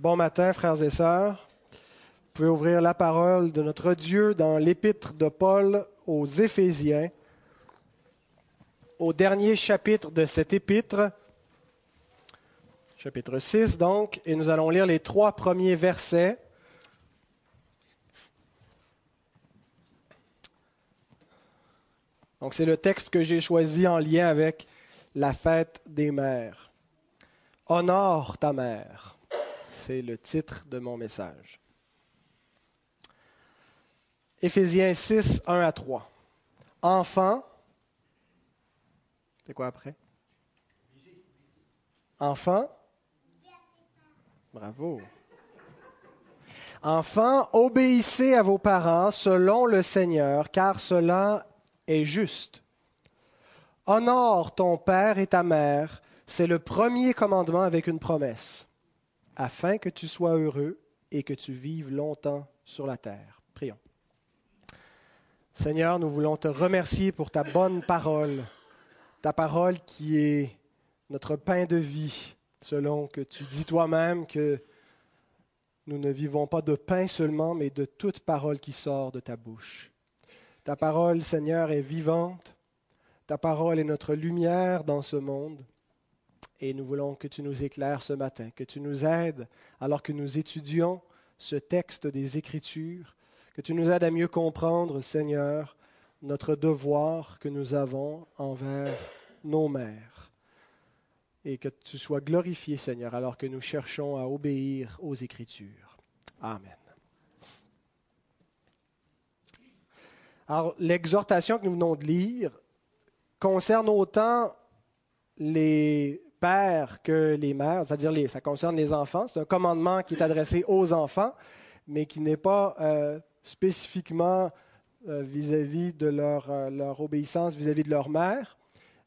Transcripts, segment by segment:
Bon matin, frères et sœurs. Vous pouvez ouvrir la parole de notre Dieu dans l'épître de Paul aux Éphésiens, au dernier chapitre de cet épître, chapitre 6 donc, et nous allons lire les trois premiers versets. Donc c'est le texte que j'ai choisi en lien avec la fête des mères. Honore ta mère. C'est le titre de mon message. Éphésiens 6, 1 à 3. Enfant, c'est quoi après? Enfant, bravo. Enfant, obéissez à vos parents selon le Seigneur, car cela est juste. Honore ton père et ta mère, c'est le premier commandement avec une promesse afin que tu sois heureux et que tu vives longtemps sur la terre. Prions. Seigneur, nous voulons te remercier pour ta bonne parole, ta parole qui est notre pain de vie, selon que tu dis toi-même que nous ne vivons pas de pain seulement, mais de toute parole qui sort de ta bouche. Ta parole, Seigneur, est vivante, ta parole est notre lumière dans ce monde. Et nous voulons que tu nous éclaires ce matin, que tu nous aides alors que nous étudions ce texte des Écritures, que tu nous aides à mieux comprendre, Seigneur, notre devoir que nous avons envers nos mères. Et que tu sois glorifié, Seigneur, alors que nous cherchons à obéir aux Écritures. Amen. Alors, l'exhortation que nous venons de lire concerne autant les pères que les mères, c'est-à-dire les, ça concerne les enfants. C'est un commandement qui est adressé aux enfants, mais qui n'est pas euh, spécifiquement euh, vis-à-vis de leur, euh, leur obéissance vis-à-vis de leur mère.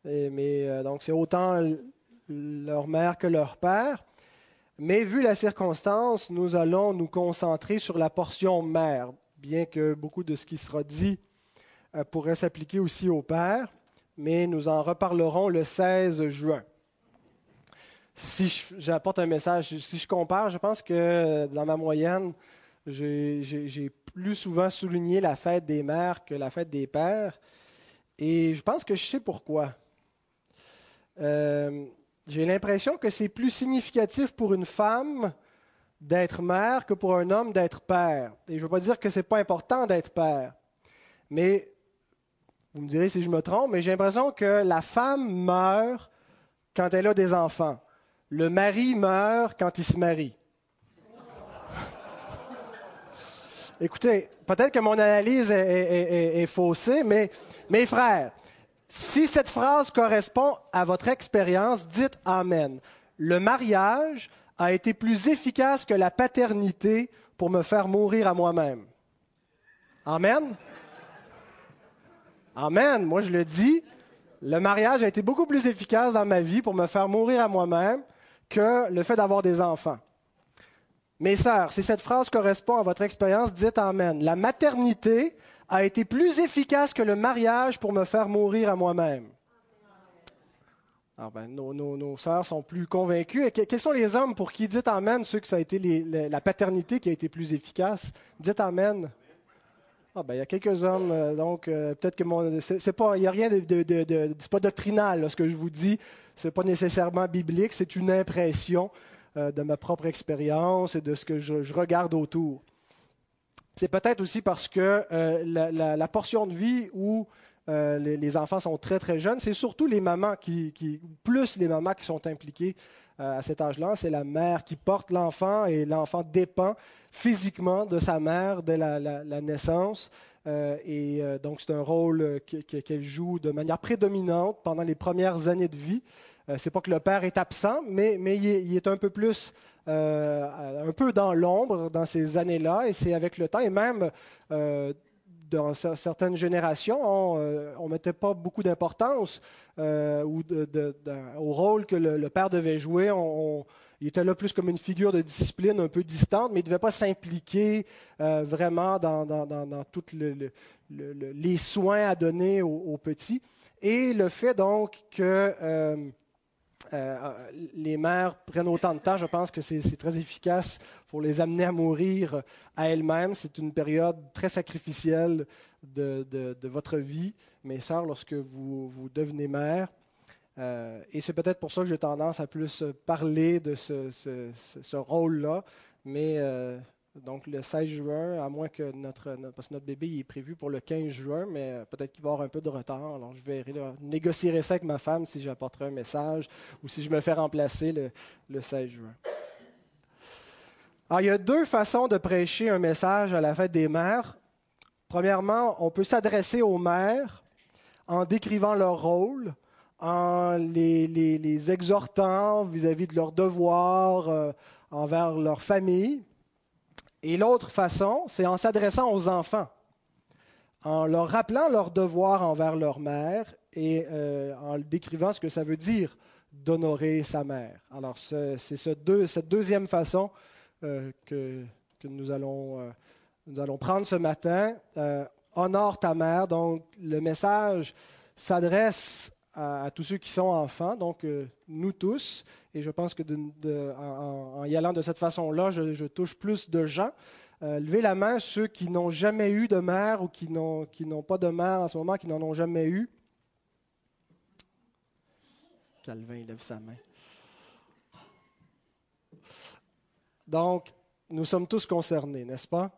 mais donc c'est autant leur mère que leur père. Mais vu la circonstance, nous allons nous concentrer sur la portion mère, bien que beaucoup de ce qui sera dit pourrait s'appliquer aussi au père, mais nous en reparlerons le 16 juin si j'apporte un message, si je compare, je pense que dans ma moyenne, j'ai plus souvent souligné la fête des mères que la fête des pères. Et je pense que je sais pourquoi. Euh, j'ai l'impression que c'est plus significatif pour une femme d'être mère que pour un homme d'être père. Et je ne veux pas dire que ce n'est pas important d'être père. Mais, vous me direz si je me trompe, mais j'ai l'impression que la femme meurt quand elle a des enfants le mari meurt quand il se marie. Écoutez, peut-être que mon analyse est, faussée, mais mes frères, si cette phrase correspond à votre expérience, dites Amen. Le mariage a été plus efficace que la paternité pour me faire mourir à moi-même. Amen? Amen. Moi, je le dis. Le mariage a été beaucoup plus efficace dans ma vie pour me faire mourir à moi-même que le fait d'avoir des enfants. Mes sœurs, si cette phrase correspond à votre expérience, dites Amen. La maternité a été plus efficace que le mariage pour me faire mourir à moi-même. Alors ah ben, nos, nos, sœurs sont plus convaincues. Et quels sont les hommes pour qui dites Amen, ceux que ça a été la paternité qui a été plus efficace? Dites Amen. Ah ben, il y a quelques hommes, euh, donc euh, peut-être que mon, c'est, pas, il y a rien de, de, de, c'est pas doctrinal ce que je vous dis, ce n'est pas nécessairement biblique, c'est une impression euh, de ma propre expérience et de ce que je, regarde autour. C'est peut-être aussi parce que euh, la, portion de vie où euh, les, enfants sont très très jeunes, c'est surtout les mamans qui, plus les mamans qui sont impliquées à cet âge-là. C'est la mère qui porte l'enfant et l'enfant dépend physiquement de sa mère dès la, naissance. Et donc c'est un rôle qu'elle joue de manière prédominante pendant les premières années de vie. Euh, c'est pas que le père est absent, mais, mais il, est, un peu plus, euh, un peu dans l'ombre dans ces années-là, et c'est avec le temps, et même euh, dans certaines générations, on ne mettait pas beaucoup d'importance au rôle que le, père devait jouer. Il était là plus comme une figure de discipline un peu distante, mais il ne devait pas s'impliquer vraiment dans, tous les soins à donner aux, petits. Et le fait donc que euh, les mères prennent autant de temps, je pense que c'est très efficace pour les amener à mourir à elles-mêmes. C'est une période très sacrificielle de, votre vie, mes sœurs, lorsque vous, vous devenez mère. Euh, et c'est peut-être pour ça que j'ai tendance à plus parler de ce, rôle-là. Mais euh, donc le 16 juin, à moins que notre, parce que notre bébé est prévu pour le 15 juin, mais euh, peut-être qu'il va avoir un peu de retard. Alors je vais négocierai ça avec ma femme si j'apporterai un message ou si je me fais remplacer le, le 16 juin. Alors il y a deux façons de prêcher un message à la fête des mères. Premièrement, on peut s'adresser aux mères en décrivant leur rôle en les, exhortant vis-à-vis de leurs devoirs euh, envers leur famille. Et l'autre façon, c'est en s'adressant aux enfants, en leur rappelant leurs devoirs envers leur mère et euh, en décrivant ce que ça veut dire d'honorer sa mère. Alors, c'est cette deuxième façon euh, que, nous, allons, nous allons prendre ce matin. honore ta mère. Donc, le message s'adresse à, tous ceux qui sont enfants, donc euh, nous tous. Et je pense que en, y allant de cette façon-là, je, touche plus de gens. Euh, levez la main ceux qui n'ont jamais eu de mère ou qui n'ont, qui n'ont pas de mère en ce moment, qui n'en ont jamais eu. Calvin lève sa main. Donc, nous sommes tous concernés, n'est-ce pas?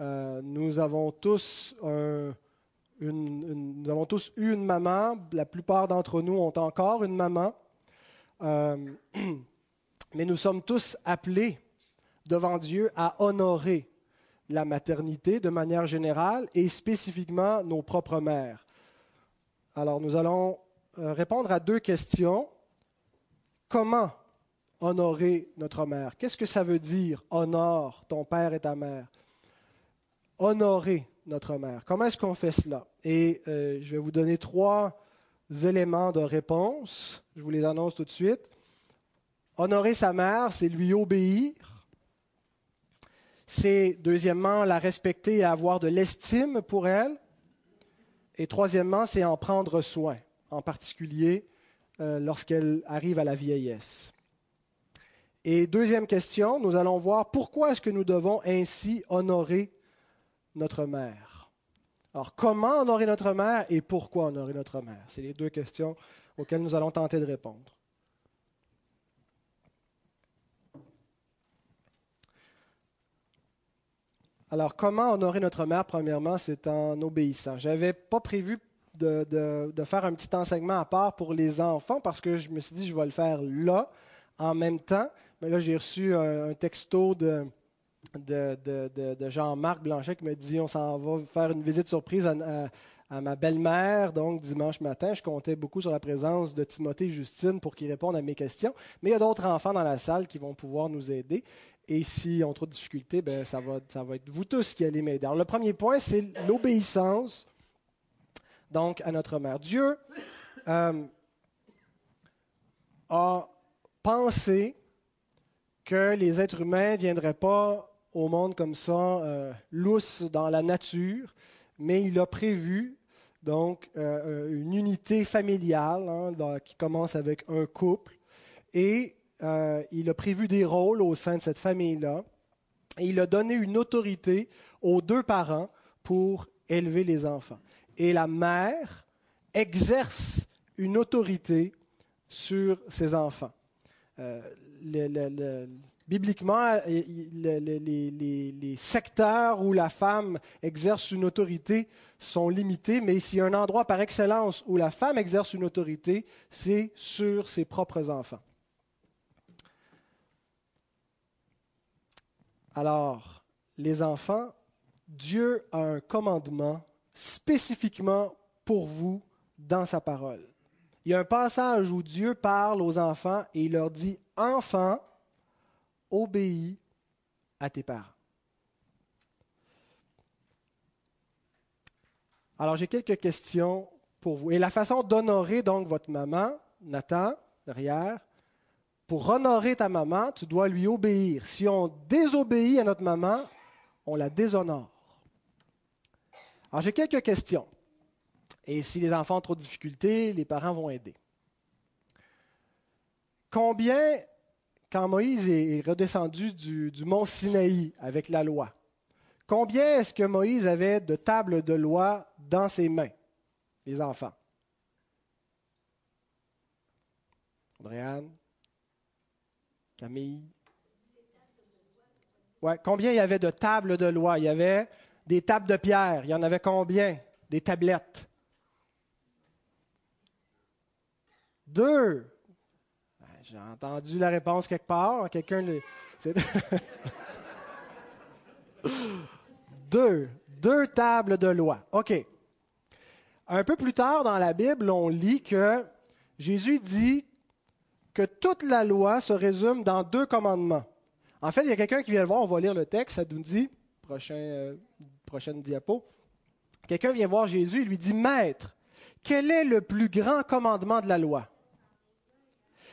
Euh, nous avons tous un, nous avons tous eu une maman. La plupart d'entre nous ont encore une maman. Euh, mais nous sommes tous appelés devant Dieu à honorer la maternité de manière générale et spécifiquement nos propres mères. Alors nous allons euh, répondre à deux questions. Comment honorer notre mère? Qu'est-ce que ça veut dire honore ton père et ta mère? Honorer notre mère. Comment est-ce qu'on fait cela? Et euh, je vais vous donner trois éléments de réponse. Je vous les annonce tout de suite. Honorer sa mère, c'est lui obéir. C'est, deuxièmement, la respecter et avoir de l'estime pour elle. Et troisièmement, c'est en prendre soin, en particulier euh, lorsqu'elle arrive à la vieillesse. Et deuxième question, nous allons voir pourquoi est-ce que nous devons ainsi honorer notre mère. Alors, comment honorer notre mère et pourquoi honorer notre mère? C'est les deux questions auxquelles nous allons tenter de répondre. Alors, comment honorer notre mère? Premièrement, c'est en obéissant. Je n'avais pas prévu de, faire un petit enseignement à part pour les enfants parce que je me suis dit, je vais le faire là, en même temps. Mais là, j'ai reçu un texto de, de, Jean-Marc Blanchet qui me dit on s'en va faire une visite surprise à, ma belle-mère, donc dimanche matin. Je comptais beaucoup sur la présence de Timothée et Justine pour qu'ils répondent à mes questions. Mais il y a d'autres enfants dans la salle qui vont pouvoir nous aider. Et si on trop de difficultés, ben, ça, va, ça va être vous tous qui allez m'aider. Alors, le premier point, c'est l'obéissance donc à notre mère. Dieu euh, a pensé que les êtres humains ne viendraient pas au monde comme ça, euh, lousse dans la nature, mais il a prévu donc euh, une unité familiale hein, qui commence avec un couple et euh, il a prévu des rôles au sein de cette famille-là et il a donné une autorité aux deux parents pour élever les enfants. Et la mère exerce une autorité sur ses enfants. le, Bibliquement, les, secteurs où la femme exerce une autorité sont limités, mais s'il y a un endroit par excellence où la femme exerce une autorité, c'est sur ses propres enfants. Alors, les enfants, Dieu a un commandement spécifiquement pour vous dans sa parole. Il y a un passage où Dieu parle aux enfants et il leur dit, enfants, obéis à tes parents. Alors j'ai quelques questions pour vous. Et la façon d'honorer donc votre maman, Nathan, derrière, pour honorer ta maman, tu dois lui obéir. Si on désobéit à notre maman, on la déshonore. Alors j'ai quelques questions. Et si les enfants ont trop de difficultés, les parents vont aider. combien, quand Moïse est redescendu du, mont Sinaï avec la loi, combien est-ce que Moïse avait de tables de loi dans ses mains, les enfants? Andréane? Camille? Ouais, combien il y avait de tables de loi? Il y avait des tables de pierre. Il y en avait combien? Des tablettes. Deux. J'ai entendu la réponse quelque part. Quelqu'un le. Deux. Deux tables de loi. OK. Un peu plus tard dans la Bible, on lit que Jésus dit que toute la loi se résume dans deux commandements. En fait, il y a quelqu'un qui vient le voir, on va lire le texte, ça nous dit, euh, prochaine diapo. Quelqu'un vient voir Jésus et lui dit, Maître, quel est le plus grand commandement de la loi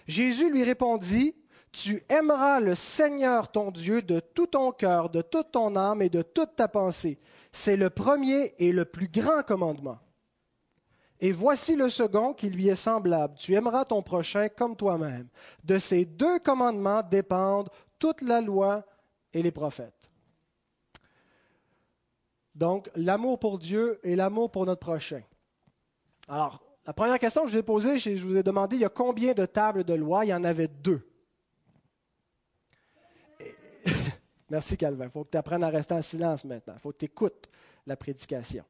Jésus lui répondit, Tu aimeras le Seigneur ton Dieu de tout ton cœur, de toute ton âme et de toute ta pensée. C'est le premier et le plus grand commandement. Et voici le second qui lui est semblable. Tu aimeras ton prochain comme toi-même. De ces deux commandements dépendent toute la loi et les prophètes. Donc, l'amour pour Dieu et l'amour pour notre prochain. Alors, la première question que je vous ai posée, je vous ai demandé, il y a combien de tables de loi? Il y en avait deux. Merci Calvin. Il faut que tu apprennes à rester en silence maintenant. Il faut que tu écoutes la prédication.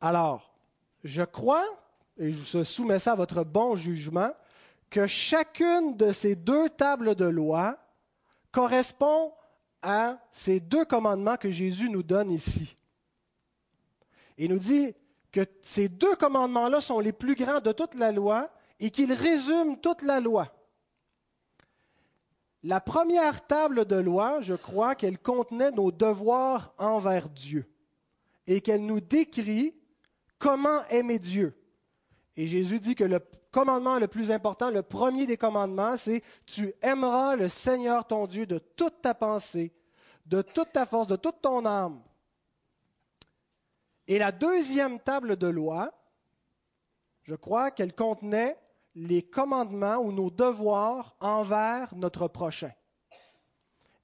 Alors, je crois, et je soumets ça à votre bon jugement, que chacune de ces deux tables de loi correspond à ces deux commandements que Jésus nous donne ici. Il nous dit que ces deux commandements-là sont les plus grands de toute la loi et qu'ils résument toute la loi. La première table de loi, je crois qu'elle contenait nos devoirs envers Dieu et qu'elle nous décrit comment aimer Dieu. Et Jésus dit que le commandement le plus important, le premier des commandements, c'est tu aimeras le Seigneur ton Dieu de toute ta pensée, de toute ta force, de toute ton âme. Et la deuxième table de loi, je crois qu'elle contenait les commandements ou nos devoirs envers notre prochain.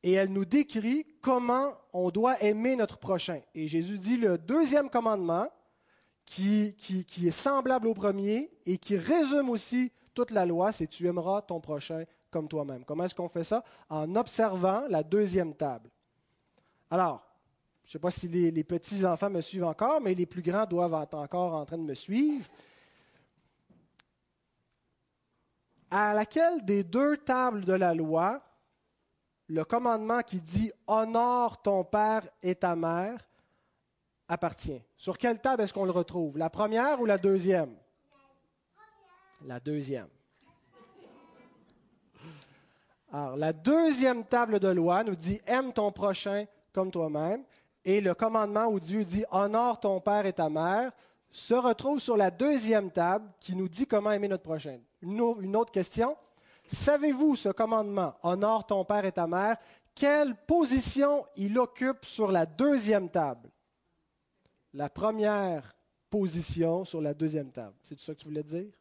Et elle nous décrit comment on doit aimer notre prochain. Et Jésus dit le deuxième commandement, qui, est semblable au premier et qui résume aussi toute la loi, c'est tu aimeras ton prochain comme toi-même. Comment est-ce qu'on fait ça? En observant la deuxième table. Alors, je ne sais pas si les, petits-enfants me suivent encore, mais les plus grands doivent être encore en train de me suivre. À laquelle des deux tables de la loi, le commandement qui dit Honore ton père et ta mère appartient. Sur quelle table est-ce qu'on le retrouve? La première ou la deuxième? La deuxième. Alors, la deuxième table de loi nous dit Aime ton prochain comme toi-même. Et le commandement où Dieu dit Honore ton père et ta mère se retrouve sur la deuxième table qui nous dit comment aimer notre prochain. Une autre question. Savez-vous ce commandement Honore ton père et ta mère? Quelle position il occupe sur la deuxième table? La première position sur la deuxième table. C'est ça que tu voulais dire?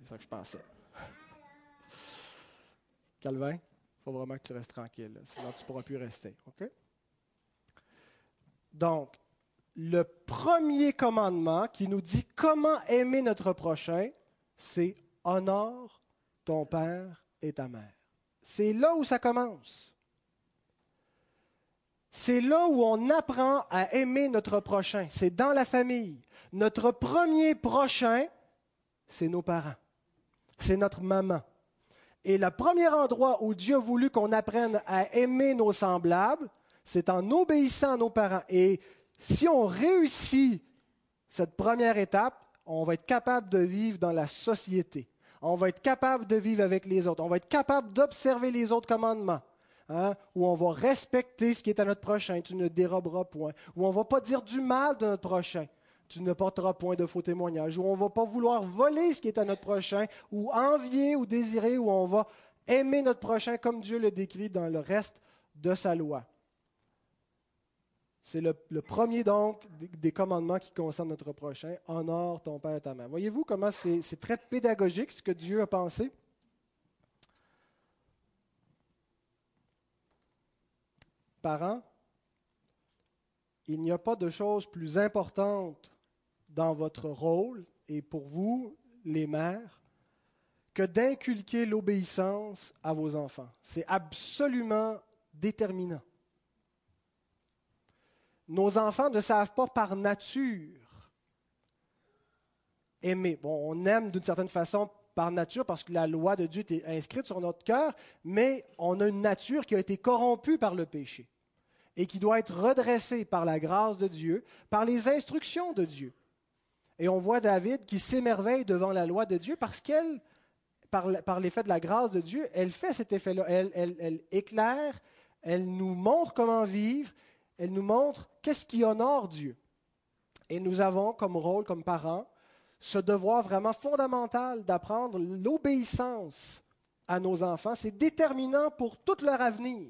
C'est ça que je pensais. Calvin, il faut vraiment que tu restes tranquille, sinon tu ne pourras plus rester. OK? Donc, le premier commandement qui nous dit comment aimer notre prochain, c'est honore ton père et ta mère. C'est là où ça commence. C'est là où on apprend à aimer notre prochain. C'est dans la famille. Notre premier prochain, c'est nos parents. C'est notre maman. Et le premier endroit où Dieu a voulu qu'on apprenne à aimer nos semblables, c'est en obéissant à nos parents. Et si on réussit cette première étape, on va être capable de vivre dans la société. On va être capable de vivre avec les autres. On va être capable d'observer les autres commandements. Hein, où on va respecter ce qui est à notre prochain, tu ne déroberas point, où on ne va pas dire du mal de notre prochain, tu ne porteras point de faux témoignages, où on ne va pas vouloir voler ce qui est à notre prochain, ou envier ou désirer, où on va aimer notre prochain comme Dieu le décrit dans le reste de sa loi. C'est le, premier, donc, des commandements qui concerne notre prochain. Honore ton père et ta mère. Voyez-vous comment c'est très pédagogique ce que Dieu a pensé? Parents, il n'y a pas de chose plus importante dans votre rôle et pour vous, les mères, que d'inculquer l'obéissance à vos enfants. C'est absolument déterminant. Nos enfants ne savent pas par nature aimer. Bon, on aime d'une certaine façon par nature parce que la loi de Dieu est inscrite sur notre cœur, mais on a une nature qui a été corrompue par le péché et qui doit être redressée par la grâce de Dieu, par les instructions de Dieu. Et on voit David qui s'émerveille devant la loi de Dieu parce qu'elle, par, l'effet de la grâce de Dieu, elle fait cet effet-là. Elle, elle éclaire, elle nous montre comment vivre, elle nous montre qu'est-ce qui honore Dieu. Et nous avons comme rôle, comme parents, ce devoir vraiment fondamental d'apprendre l'obéissance à nos enfants. C'est déterminant pour tout leur avenir.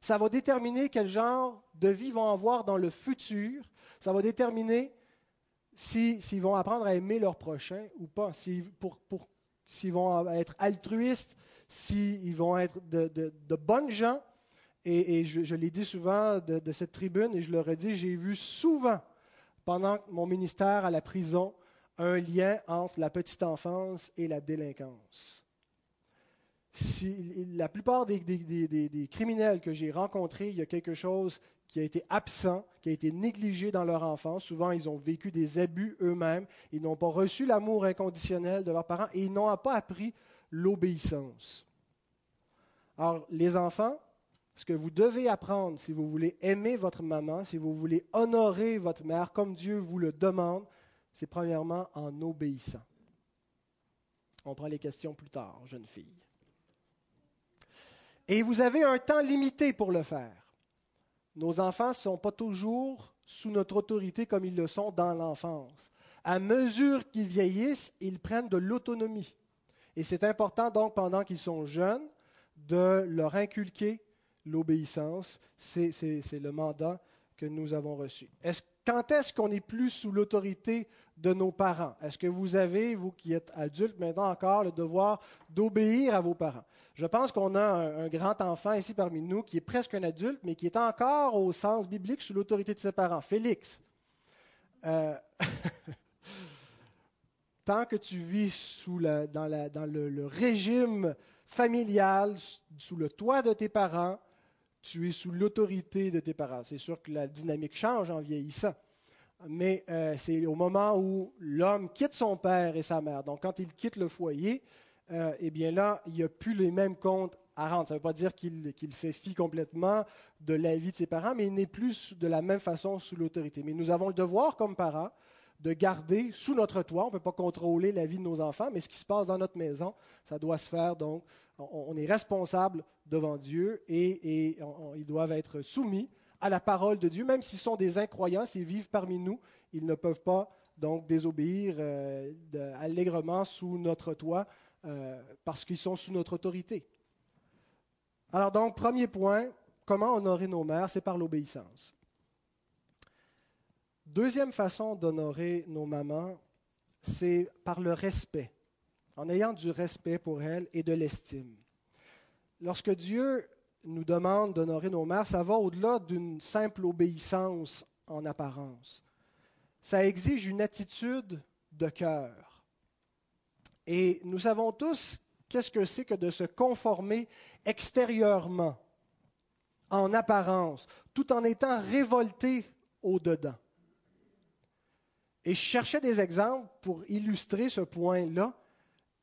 Ça va déterminer quel genre de vie ils vont avoir dans le futur. Ça va déterminer s'ils vont apprendre à aimer leur prochain ou pas, s'ils vont être altruistes, s'ils vont être de, bonnes gens. Et, je, l'ai dit souvent de, cette tribune, et je ai dit, j'ai vu souvent, pendant mon ministère à la prison, un lien entre la petite enfance et la délinquance. La plupart des, criminels que j'ai rencontrés, il y a quelque chose qui a été absent, qui a été négligé dans leur enfance. Souvent, ils ont vécu des abus eux-mêmes. Ils n'ont pas reçu l'amour inconditionnel de leurs parents et ils n'ont pas appris l'obéissance. Alors, les enfants, ce que vous devez apprendre si vous voulez aimer votre maman, si vous voulez honorer votre mère comme Dieu vous le demande, c'est premièrement en obéissant. On prend les questions plus tard, jeune fille. Et vous avez un temps limité pour le faire. Nos enfants ne sont pas toujours sous notre autorité comme ils le sont dans l'enfance. À mesure qu'ils vieillissent, ils prennent de l'autonomie. Et c'est important donc pendant qu'ils sont jeunes de leur inculquer l'obéissance. C'est le mandat que nous avons reçu. Quand est-ce qu'on n'est plus sous l'autorité de nos parents? Est-ce que vous avez, vous qui êtes adultes maintenant encore, le devoir d'obéir à vos parents? Je pense qu'on a un, grand enfant ici parmi nous qui est presque un adulte, mais qui est encore au sens biblique sous l'autorité de ses parents, Félix. Euh, tant que tu vis sous dans, le régime familial, sous le toit de tes parents, tu es sous l'autorité de tes parents. C'est sûr que la dynamique change en vieillissant. Mais euh, c'est au moment où l'homme quitte son père et sa mère. Donc, quand il quitte le foyer, euh, eh bien là, il n'y a plus les mêmes comptes à rendre. Ça ne veut pas dire qu'il fait fi complètement de la vie de ses parents, mais il n'est plus de la même façon sous l'autorité. Mais nous avons le devoir, comme parents, de garder sous notre toit. On ne peut pas contrôler la vie de nos enfants, mais ce qui se passe dans notre maison, ça doit se faire. Donc, on, est responsable devant Dieu et, ils doivent être soumis à la parole de Dieu, même s'ils sont des incroyants, s'ils vivent parmi nous, ils ne peuvent pas donc désobéir euh, allègrement sous notre toit euh, parce qu'ils sont sous notre autorité. Alors donc, premier point, comment honorer nos mères, c'est par l'obéissance. Deuxième façon d'honorer nos mamans, c'est par le respect, en ayant du respect pour elles et de l'estime. Lorsque Dieu nous demande d'honorer nos mères, ça va au-delà d'une simple obéissance en apparence. Ça exige une attitude de cœur. Et nous savons tous qu'est-ce que c'est que de se conformer extérieurement, en apparence, tout en étant révolté au-dedans. Et je cherchais des exemples pour illustrer ce point-là.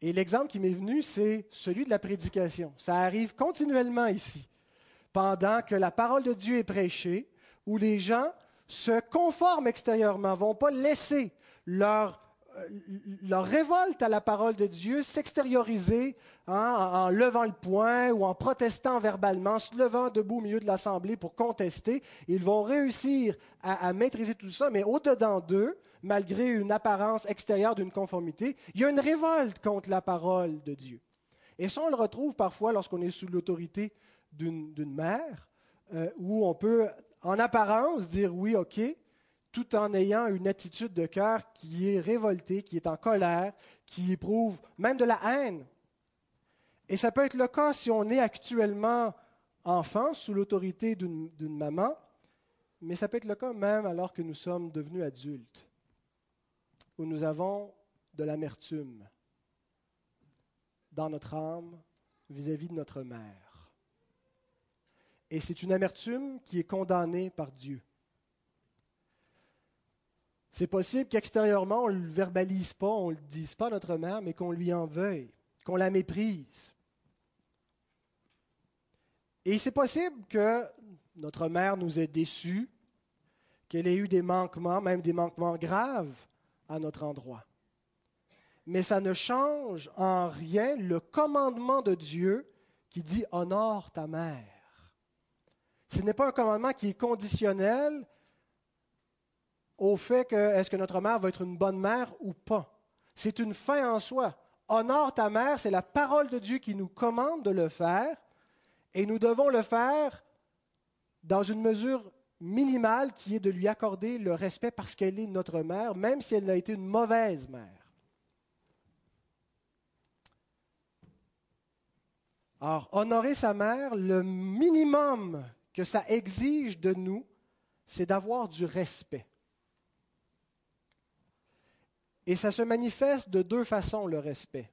Et l'exemple qui m'est venu, c'est celui de la prédication. Ça arrive continuellement ici, pendant que la parole de Dieu est prêchée, où les gens se conforment extérieurement, vont pas laisser leur euh, leur révolte à la parole de Dieu s'extérioriser hein, en, levant le poing ou en protestant verbalement, se levant debout au milieu de l'assemblée pour contester. Ils vont réussir à, maîtriser tout ça, mais au-dedans d'eux, malgré une apparence extérieure d'une conformité, il y a une révolte contre la parole de Dieu. Et ça, on le retrouve parfois lorsqu'on est sous l'autorité d'une mère, euh, où on peut, en apparence, dire oui, OK, tout en ayant une attitude de cœur qui est révoltée, qui est en colère, qui éprouve même de la haine. Et ça peut être le cas si on est actuellement enfants sous l'autorité d'une maman, mais ça peut être le cas même alors que nous sommes devenus adultes, où nous avons de l'amertume dans notre âme vis-à-vis de notre mère. Et c'est une amertume qui est condamnée par Dieu. C'est possible qu'extérieurement, on ne le verbalise pas, on ne le dise pas à notre mère, mais qu'on lui en veuille, qu'on la méprise. Et c'est possible que notre mère nous ait déçus, qu'elle ait eu des manquements, même des manquements graves à notre endroit. Mais ça ne change en rien le commandement de Dieu qui dit honore ta mère. Ce n'est pas un commandement qui est conditionnel au fait que est-ce que notre mère va être une bonne mère ou pas. C'est une fin en soi. Honore ta mère, c'est la parole de Dieu qui nous commande de le faire, et nous devons le faire dans une mesure minimale qui est de lui accorder le respect parce qu'elle est notre mère, même si elle a été une mauvaise mère. Alors, honorer sa mère, le minimum que ça exige de nous, c'est d'avoir du respect. Et ça se manifeste de deux façons, le respect.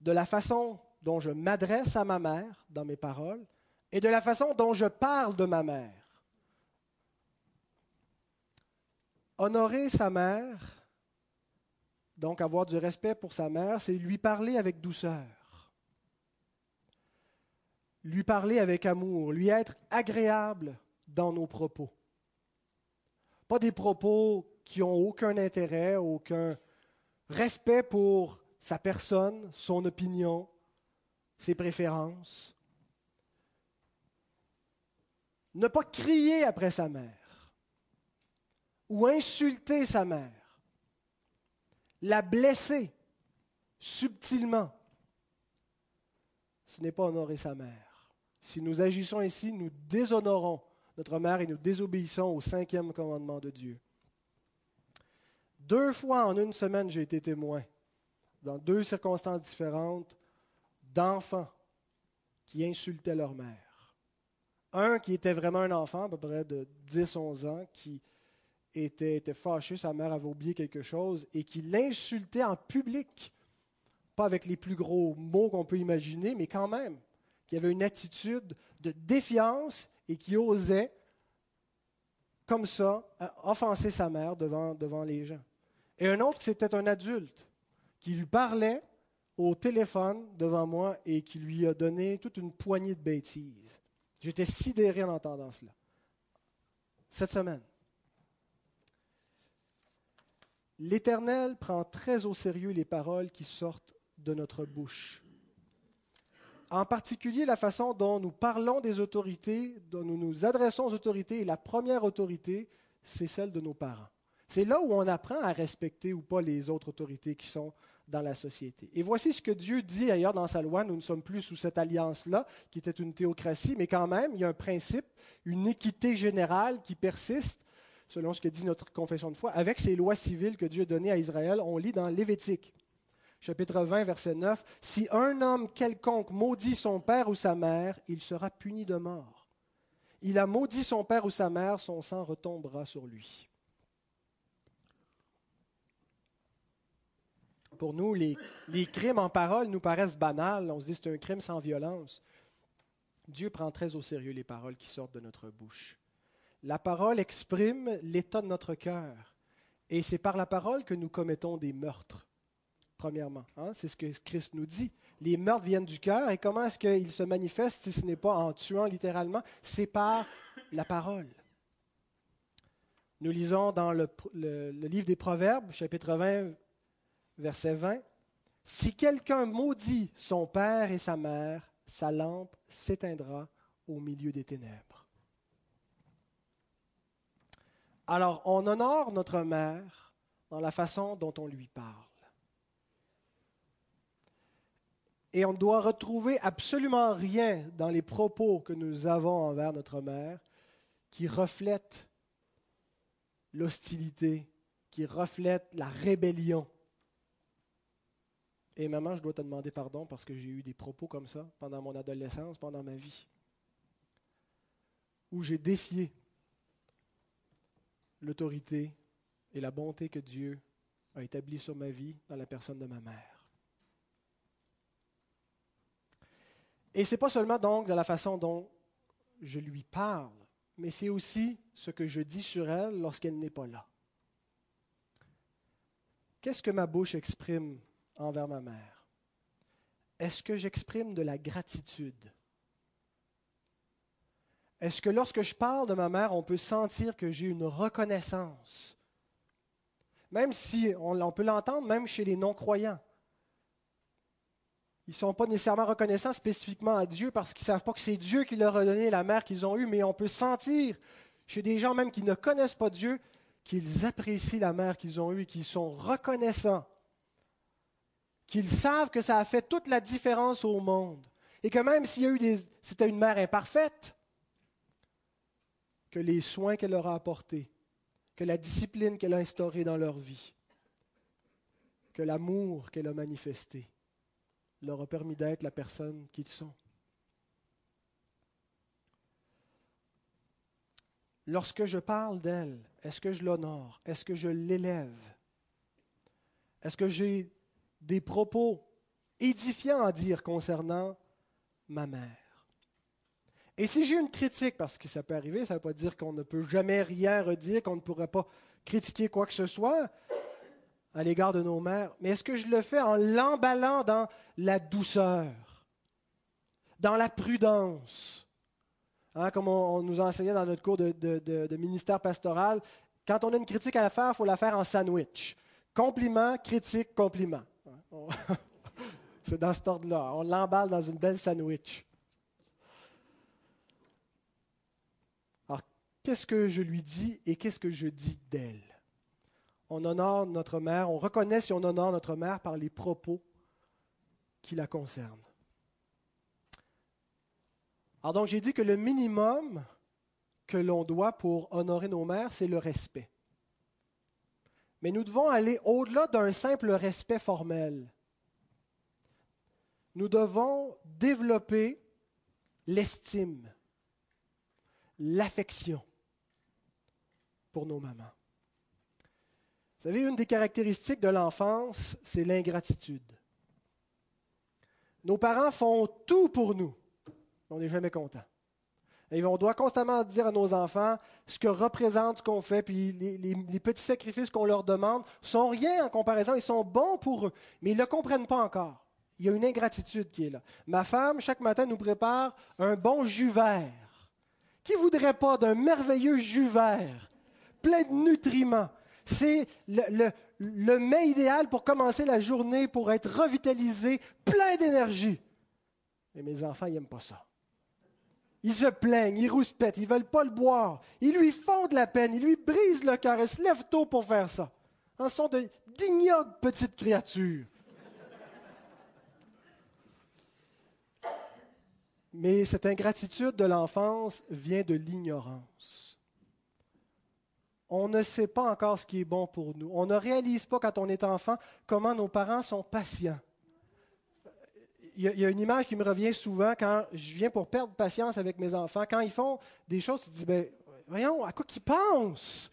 De la façon dont je m'adresse à ma mère dans mes paroles et de la façon dont je parle de ma mère. Honorer sa mère, donc avoir du respect pour sa mère, c'est lui parler avec douceur, lui parler avec amour, lui être agréable dans nos propos. Pas des propos qui n'ont aucun intérêt, aucun respect pour sa personne, son opinion, ses préférences. Ne pas crier après sa mère ou insulter sa mère, la blesser subtilement. Ce n'est pas honorer sa mère. Si nous agissons ainsi, nous déshonorons notre mère et nous désobéissons au cinquième commandement de Dieu. Deux fois en une semaine, j'ai été témoin, dans deux circonstances différentes, d'enfants qui insultaient leur mère. Un qui était vraiment un enfant, à peu près de 10-11 ans, qui était, fâché, sa mère avait oublié quelque chose, et qui l'insultait en public. Pas avec les plus gros mots qu'on peut imaginer, mais quand même, qui avait une attitude de défiance et qui osait, comme ça, offenser sa mère devant, devant les gens. Et un autre, c'était un adulte qui lui parlait au téléphone devant moi et qui lui a donné toute une poignée de bêtises. J'étais sidéré en entendant cela. Cette semaine. L'Éternel prend très au sérieux les paroles qui sortent de notre bouche. En particulier la façon dont nous parlons des autorités, dont nous nous adressons aux autorités. Et la première autorité, c'est celle de nos parents. C'est là où on apprend à respecter ou pas les autres autorités qui sont dans la société. Et voici ce que Dieu dit ailleurs dans sa loi. Nous ne sommes plus sous cette alliance-là, qui était une théocratie, mais quand même, il y a un principe, une équité générale qui persiste, selon ce que dit notre confession de foi, avec ces lois civiles que Dieu a données à Israël. On lit dans Lévitique, chapitre 20, verset 9, Si un homme quelconque maudit son père ou sa mère, il sera puni de mort. Il a maudit son père ou sa mère, son sang retombera sur lui. Pour nous, les, crimes en parole nous paraissent banals. On se dit c'est un crime sans violence. Dieu prend très au sérieux les paroles qui sortent de notre bouche. La parole exprime l'état de notre cœur. Et c'est par la parole que nous commettons des meurtres, premièrement. Hein. C'est ce que Christ nous dit. Les meurtres viennent du cœur. Et comment est-ce qu'ils se manifestent si ce n'est pas en tuant littéralement? C'est par la parole. Nous lisons dans le livre des Proverbes, chapitre 20, verset 20, Si quelqu'un maudit son père et sa mère, sa lampe s'éteindra au milieu des ténèbres. Alors, on honore notre mère dans la façon dont on lui parle. Et on ne doit retrouver absolument rien dans les propos que nous avons envers notre mère qui reflète l'hostilité, qui reflète la rébellion Et maman, je dois te demander pardon parce que j'ai eu des propos comme ça pendant mon adolescence, pendant ma vie, où j'ai défié l'autorité et la bonté que Dieu a établie sur ma vie dans la personne de ma mère. Et ce n'est pas seulement donc de la façon dont je lui parle, mais c'est aussi ce que je dis sur elle lorsqu'elle n'est pas là. Qu'est-ce que ma bouche exprime envers ma mère? Est-ce que j'exprime de la gratitude? Est-ce que lorsque je parle de ma mère, on peut sentir que j'ai une reconnaissance? Même si on, peut l'entendre même chez les non-croyants. Ils ne sont pas nécessairement reconnaissants spécifiquement à Dieu parce qu'ils ne savent pas que c'est Dieu qui leur a donné la mère qu'ils ont eue, mais on peut sentir chez des gens même qui ne connaissent pas Dieu qu'ils apprécient la mère qu'ils ont eue et qu'ils sont reconnaissants, qu'ils savent que ça a fait toute la différence au monde et que même s'il y a eu des, c'était une mère imparfaite, que les soins qu'elle leur a apportés, que la discipline qu'elle a instaurée dans leur vie, que l'amour qu'elle a manifesté leur a permis d'être la personne qu'ils sont. Lorsque je parle d'elle, est-ce que je l'honore? Est-ce que je l'élève? Est-ce que j'ai des propos édifiants à dire concernant ma mère? Et si j'ai une critique, parce que ça peut arriver, ça ne veut pas dire qu'on ne peut jamais rien redire, qu'on ne pourrait pas critiquer quoi que ce soit à l'égard de nos mères, mais est-ce que je le fais en l'emballant dans la douceur, dans la prudence, Hein, comme on, nous a enseigné dans notre cours de, ministère pastoral, quand on a une critique à faire, il faut la faire en sandwich. Compliment, critique, compliment. C'est dans cet ordre-là. On l'emballe dans une belle sandwich. Alors, qu'est-ce que je lui dis et qu'est-ce que je dis d'elle? On honore notre mère, on reconnaît si on honore notre mère par les propos qui la concernent. Alors donc j'ai dit que le minimum que l'on doit pour honorer nos mères, c'est le respect. Mais nous devons aller au-delà d'un simple respect formel. Nous devons développer l'estime, l'affection pour nos mamans. Vous savez, une des caractéristiques de l'enfance, c'est l'ingratitude. Nos parents font tout pour nous on n'est jamais content. On doit constamment dire à nos enfants ce que représente ce qu'on fait, puis les, petits sacrifices qu'on leur demande sont rien en comparaison, ils sont bons pour eux, mais ils ne le comprennent pas encore. Il y a une ingratitude qui est là. Ma femme, chaque matin, nous prépare un bon jus vert. Qui voudrait pas d'un merveilleux jus vert, plein de nutriments? C'est le, le, le mets idéal pour commencer la journée, pour être revitalisé, plein d'énergie. Mais mes enfants, ils n'aiment pas ça. Ils se plaignent, ils rouspètent, ils veulent pas le boire. Ils lui font de la peine, ils lui brisent le cœur. Ils se lèvent tôt pour faire ça. Ce sont d'ignobles petites créatures. Mais cette ingratitude de l'enfance vient de l'ignorance. On ne sait pas encore ce qui est bon pour nous. On ne réalise pas quand on est enfant comment nos parents sont patients il y, a une image qui me revient souvent quand je viens pour perdre patience avec mes enfants. Quand ils font des choses, tu te dis, ben, voyons, à quoi qu'ils pensent?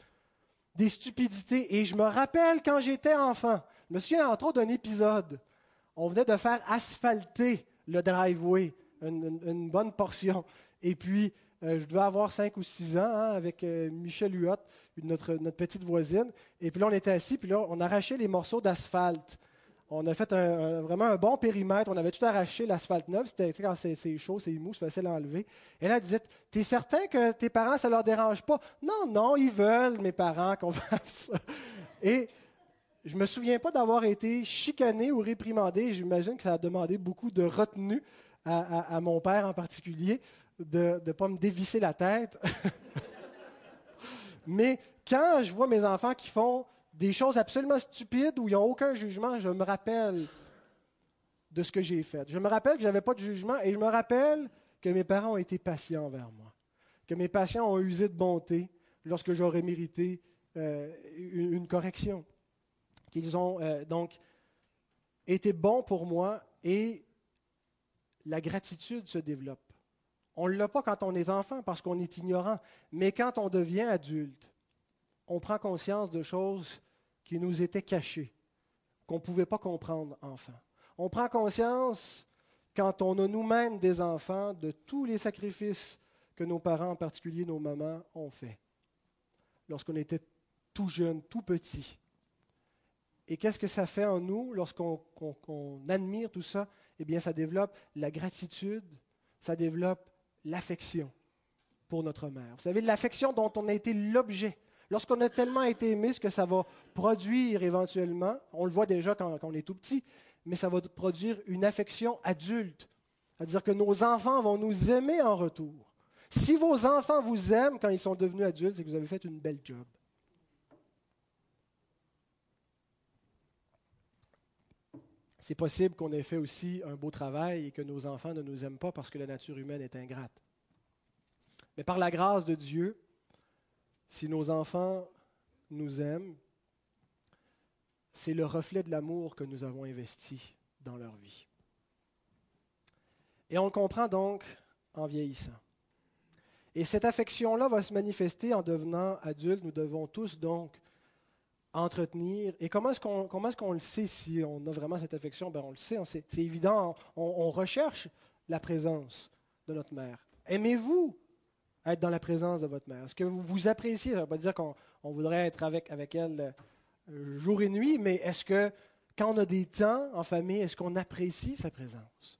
Des stupidités. Et je me rappelle quand j'étais enfant, je me souviens entre autres d'un épisode. On venait de faire asphalter le driveway, une, bonne portion. Et puis, euh, je devais avoir 5 ou 6 ans hein, avec euh, Michel Huot, notre, notre petite voisine. Et puis là, on était assis, puis là, on arrachait les morceaux d'asphalte. On a fait vraiment un bon périmètre. On avait tout arraché, l'asphalte neuf. C'était quand c'est chaud, c'est mou, c'est facile à enlever. Et là, elle disait T'es certain que tes parents, ça leur dérange pas Non, non, ils veulent, mes parents, qu'on fasse ça. Et je me souviens pas d'avoir été chicané ou réprimandé. J'imagine que ça a demandé beaucoup de retenue à, mon père en particulier, de ne pas me dévisser la tête. Mais quand je vois mes enfants qui font des choses absolument stupides où ils n'ont aucun jugement, je me rappelle de ce que j'ai fait. Je me rappelle que je n'avais pas de jugement et je me rappelle que mes parents ont été patients envers moi, que mes patients ont usé de bonté lorsque j'aurais mérité euh, une, correction. Qu'ils ont euh, donc été bon pour moi et la gratitude se développe. On ne l'a pas quand on est enfant parce qu'on est ignorant, mais quand on devient adulte, on prend conscience de choses qui nous étaient cachées, qu'on ne pouvait pas comprendre enfant. On prend conscience, quand on a nous-mêmes des enfants, de tous les sacrifices que nos parents, en particulier nos mamans, ont faits lorsqu'on était tout jeune, tout petit. Et qu'est-ce que ça fait en nous lorsqu'on admire tout ça? Eh bien, ça développe la gratitude, ça développe l'affection pour notre mère. Vous savez, l'affection dont on a été l'objet. Lorsqu'on a tellement été aimé, ce que ça va produire éventuellement, on le voit déjà quand, on est tout petit, mais ça va produire une affection adulte. C'est-à-dire que nos enfants vont nous aimer en retour. Si vos enfants vous aiment quand ils sont devenus adultes, c'est que vous avez fait une belle job. c'est possible qu'on ait fait aussi un beau travail et que nos enfants ne nous aiment pas parce que la nature humaine est ingrate. Mais par la grâce de Dieu, si nos enfants nous aiment, c'est le reflet de l'amour que nous avons investi dans leur vie. Et on le comprend donc en vieillissant. Et cette affection-là va se manifester en devenant adultes. Nous devons tous donc entretenir. Et comment est-ce qu'on est qu'on le sait si on a vraiment cette affection? Ben, On le sait, c'est évident, on, recherche la présence de notre mère. Aimez-vous être dans la présence de votre mère. Est-ce que vous appréciez Ça ne veut pas dire qu'on voudrait être avec, elle euh, jour et nuit, mais est-ce que quand on a des temps en famille, est-ce qu'on apprécie sa présence?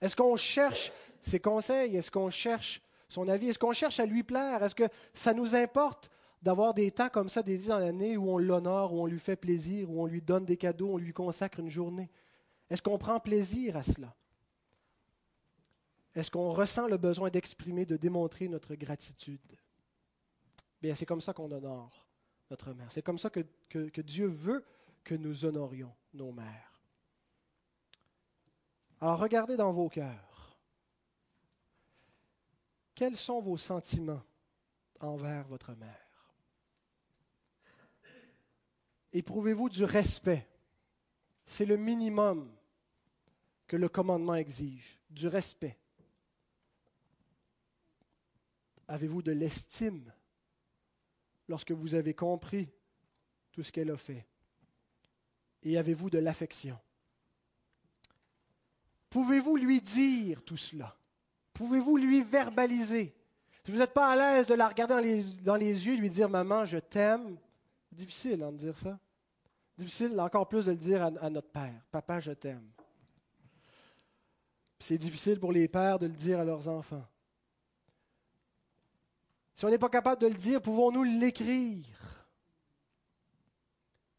Est-ce qu'on cherche ses conseils? Est-ce qu'on cherche son avis? Est-ce qu'on cherche à lui plaire? Est-ce que ça nous importe d'avoir des temps comme ça, des dans l'année, où on l'honore, où on lui fait plaisir, où on lui donne des cadeaux, on lui consacre une journée? Est-ce qu'on prend plaisir à cela? Est-ce qu'on ressent le besoin d'exprimer, de démontrer notre gratitude? Bien, c'est comme ça qu'on honore notre mère. C'est comme ça que, que Dieu veut que nous honorions nos mères. Alors regardez dans vos cœurs. Quels sont vos sentiments envers votre mère? Éprouvez-vous du respect? C'est le minimum que le commandement exige, du respect. Avez-vous de l'estime lorsque vous avez compris tout ce qu'elle a fait? Et avez-vous de l'affection? Pouvez-vous lui dire tout cela? Pouvez-vous lui verbaliser? Si vous n'êtes pas à l'aise de la regarder dans les, dans les yeux et lui dire Maman, je t'aime, Difficile hein, de dire ça. Difficile encore plus de le dire à, notre père. Papa, je t'aime. C'est difficile pour les pères de le dire à leurs enfants. Si on n'est pas capable de le dire, pouvons-nous l'écrire?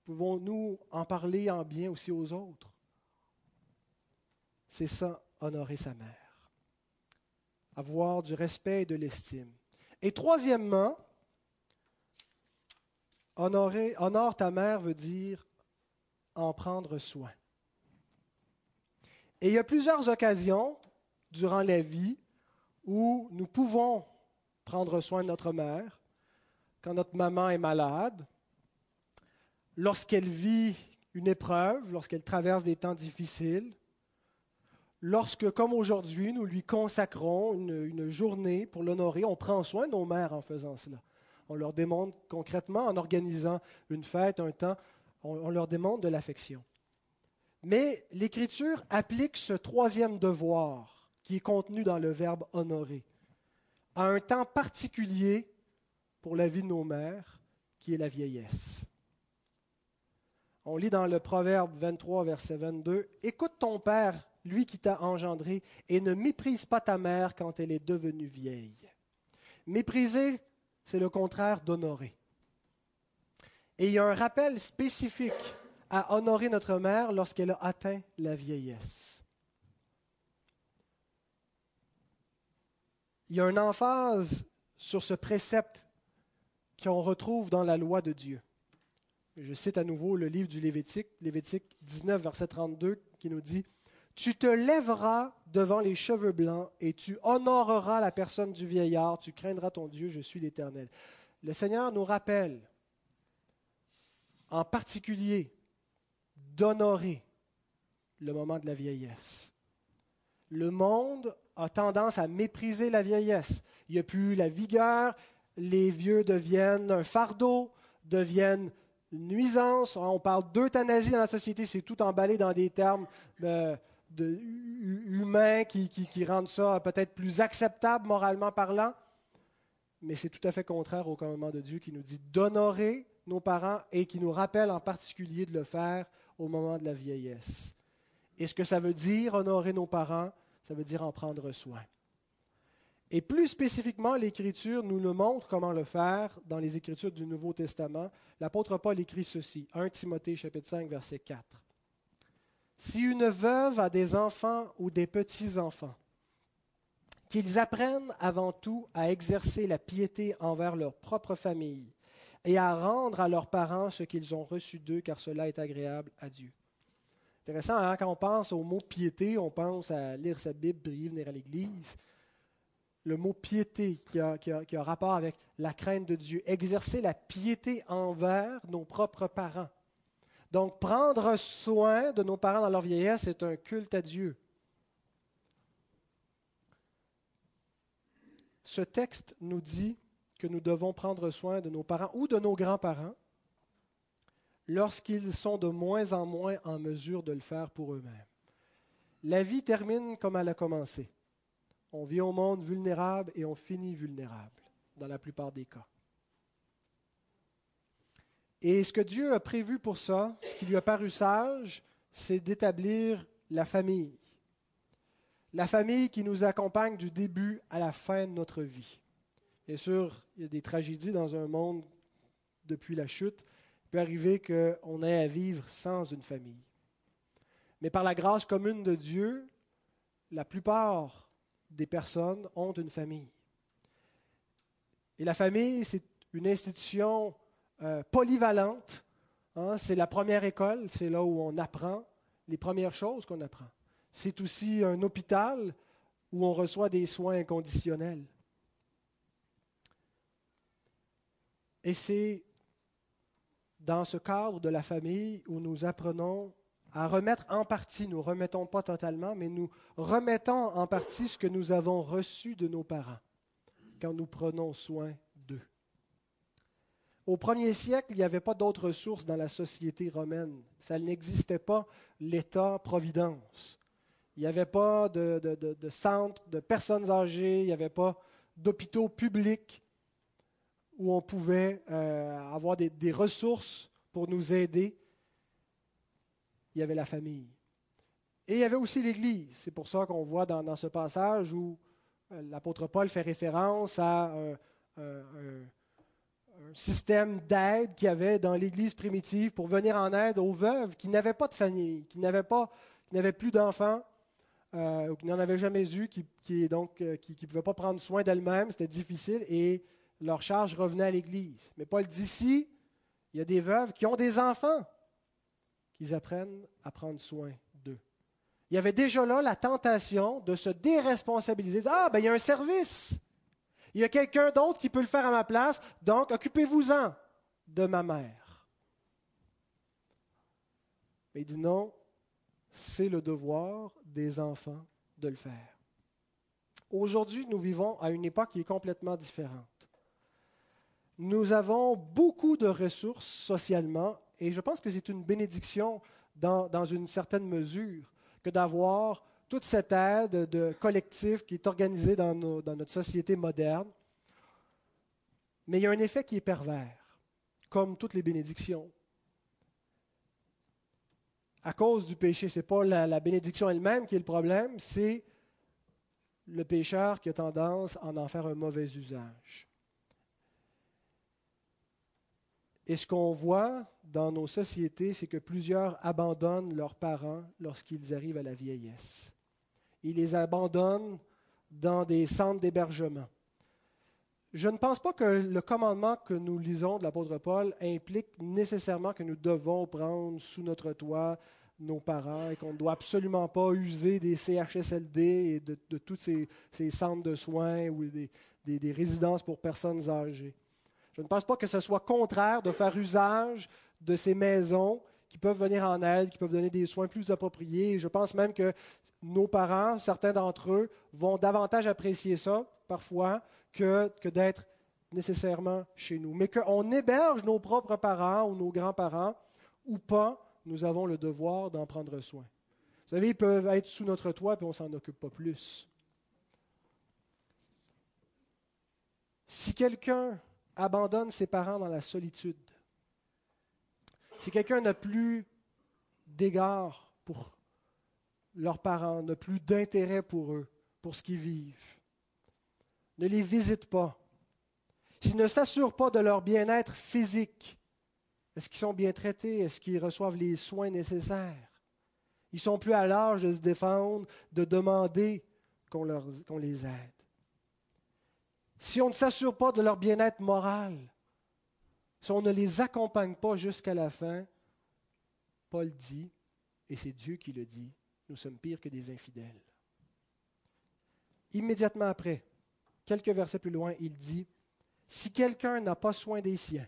Pouvons-nous en parler en bien aussi aux autres? C'est ça, honorer sa mère. Avoir du respect et de l'estime. Et troisièmement, Honorer, honore ta mère veut dire en prendre soin. Et il y a plusieurs occasions durant la vie où nous pouvons prendre soin de notre mère, quand notre maman est malade, lorsqu'elle vit une épreuve, lorsqu'elle traverse des temps difficiles, lorsque, comme aujourd'hui, nous lui consacrons une, journée pour l'honorer, on prend soin de nos mères en faisant cela. On leur démontre concrètement, en organisant une fête, un temps, on, leur démontre de l'affection. Mais l'Écriture applique ce troisième devoir qui est contenu dans le verbe honorer à un temps particulier pour la vie de nos mères, qui est la vieillesse. On lit dans le Proverbe 23, verset 22, Écoute ton Père, lui qui t'a engendré, et ne méprise pas ta mère quand elle est devenue vieille. Mépriser c'est le contraire d'honorer. Et il y a un rappel spécifique à honorer notre mère lorsqu'elle a atteint la vieillesse. Il y a une emphase sur ce précepte qu'on retrouve dans la loi de Dieu. Je cite à nouveau le livre du Lévitique, Lévitique 19, verset 32, qui nous dit tu te lèveras devant les cheveux blancs et tu honoreras la personne du vieillard, tu craindras ton Dieu, je suis l'Éternel. Le Seigneur nous rappelle en particulier d'honorer le moment de la vieillesse. Le monde a tendance à mépriser la vieillesse. Il n'y a plus la vigueur, les vieux deviennent un fardeau, deviennent une nuisance. On parle d'euthanasie dans la société, c'est tout emballé dans des termes euh, humains qui, qui rendent ça peut-être plus acceptable moralement parlant. Mais c'est tout à fait contraire au commandement de Dieu qui nous dit d'honorer nos parents et qui nous rappelle en particulier de le faire au moment de la vieillesse. Et ce que ça veut dire, honorer nos parents, ça veut dire en prendre soin. Et plus spécifiquement, l'Écriture nous le montre comment le faire dans les Écritures du Nouveau Testament. L'apôtre Paul écrit ceci, 1 Timothée chapitre 5 verset 4. Si une veuve a des enfants ou des petits-enfants, qu'ils apprennent avant tout à exercer la piété envers leur propre famille et à rendre à leurs parents ce qu'ils ont reçu d'eux, car cela est agréable à Dieu. Intéressant, hein? quand on pense au mot piété, on pense à lire sa Bible, prier, venir à l'Église. Le mot piété qui a, rapport avec la crainte de Dieu, exercer la piété envers nos propres parents. Donc, prendre soin de nos parents dans leur vieillesse, c'est un culte à Dieu. Ce texte nous dit que nous devons prendre soin de nos parents ou de nos grands-parents lorsqu'ils sont de moins en moins en mesure de le faire pour eux-mêmes. La vie termine comme elle a commencé. On vit au monde vulnérable et on finit vulnérable, dans la plupart des cas. Et ce que Dieu a prévu pour ça, ce qui lui a paru sage, c'est d'établir la famille. La famille qui nous accompagne du début à la fin de notre vie. Bien sûr, il y a des tragédies dans un monde depuis la chute, peut arriver qu'on ait à vivre sans une famille. Mais par la grâce commune de Dieu, la plupart des personnes ont une famille. Et la famille, c'est une institution euh, polyvalente. Hein. c'est la première école, c'est là où on apprend les premières choses qu'on apprend. C'est aussi un hôpital où on reçoit des soins inconditionnels. Et c'est dans ce cadre de la famille où nous apprenons à remettre en partie, nous remettons pas totalement, mais nous remettons en partie ce que nous avons reçu de nos parents quand nous prenons soin d'eux. Au premier siècle, il n'y avait pas d'autres ressources dans la société romaine. Ça n'existait pas l'État-providence. Il n'y avait pas de, de, de, centre de personnes âgées, il n'y avait pas d'hôpitaux publics où on pouvait euh, avoir des, ressources pour nous aider, il y avait la famille. Et il y avait aussi l'Église. C'est pour ça qu'on voit dans, ce passage où euh, l'apôtre Paul fait référence à un, système d'aide qu'il y avait dans l'Église primitive pour venir en aide aux veuves qui n'avaient pas de famille, qui n'avaient, plus d'enfants, euh, ou qui n'en avaient jamais eu, qui ne pouvaient pas prendre soin d'elles-mêmes. C'était difficile. Et leur charge revenait à l'Église. Mais Paul dit ici, il y a des veuves qui ont des enfants, qu'ils apprennent à prendre soin d'eux. Il y avait déjà là la tentation de se déresponsabiliser. Ah, ben il y a un service. Il y a quelqu'un d'autre qui peut le faire à ma place, donc occupez-vous-en de ma mère. Mais il dit non, c'est le devoir des enfants de le faire. Aujourd'hui, nous vivons à une époque qui est complètement différente nous avons beaucoup de ressources socialement et je pense que c'est une bénédiction dans, une certaine mesure que d'avoir toute cette aide de collectif qui est organisée dans, notre société moderne. Mais il y a un effet qui est pervers, comme toutes les bénédictions. À cause du péché, ce n'est pas la bénédiction elle-même qui est le problème, c'est le pécheur qui a tendance à en faire un mauvais usage. Et ce qu'on voit dans nos sociétés, c'est que plusieurs abandonnent leurs parents lorsqu'ils arrivent à la vieillesse. Ils les abandonnent dans des centres d'hébergement. Je ne pense pas que le commandement que nous lisons de l'apôtre Paul implique nécessairement que nous devons prendre sous notre toit nos parents et qu'on ne doit absolument pas user des CHSLD et de, tous ces, centres de soins ou des résidences pour personnes âgées. Je ne pense pas que ce soit contraire de faire usage de ces maisons qui peuvent venir en aide, qui peuvent donner des soins plus appropriés. Je pense même que nos parents, certains d'entre eux, vont davantage apprécier ça, parfois, que, que d'être nécessairement chez nous. Mais qu'on héberge nos propres parents ou nos grands-parents ou pas, nous avons le devoir d'en prendre soin. Vous savez, ils peuvent être sous notre toit et on ne s'en occupe pas plus. Si quelqu'un abandonne ses parents dans la solitude, si quelqu'un n'a plus d'égard pour leurs parents, n'a plus d'intérêt pour eux, pour ce qu'ils vivent, ne les visite pas, s'il ne s'assure pas de leur bien-être physique, est-ce qu'ils sont bien traités? Est-ce qu'ils reçoivent les soins nécessaires? Ils sont plus à l'âge de se défendre, de demander qu'on, les aide. Si on ne s'assure pas de leur bien-être moral, si on ne les accompagne pas jusqu'à la fin, Paul dit, et c'est Dieu qui le dit, nous sommes pires que des infidèles. Immédiatement après, quelques versets plus loin, il dit, si quelqu'un n'a pas soin des siens,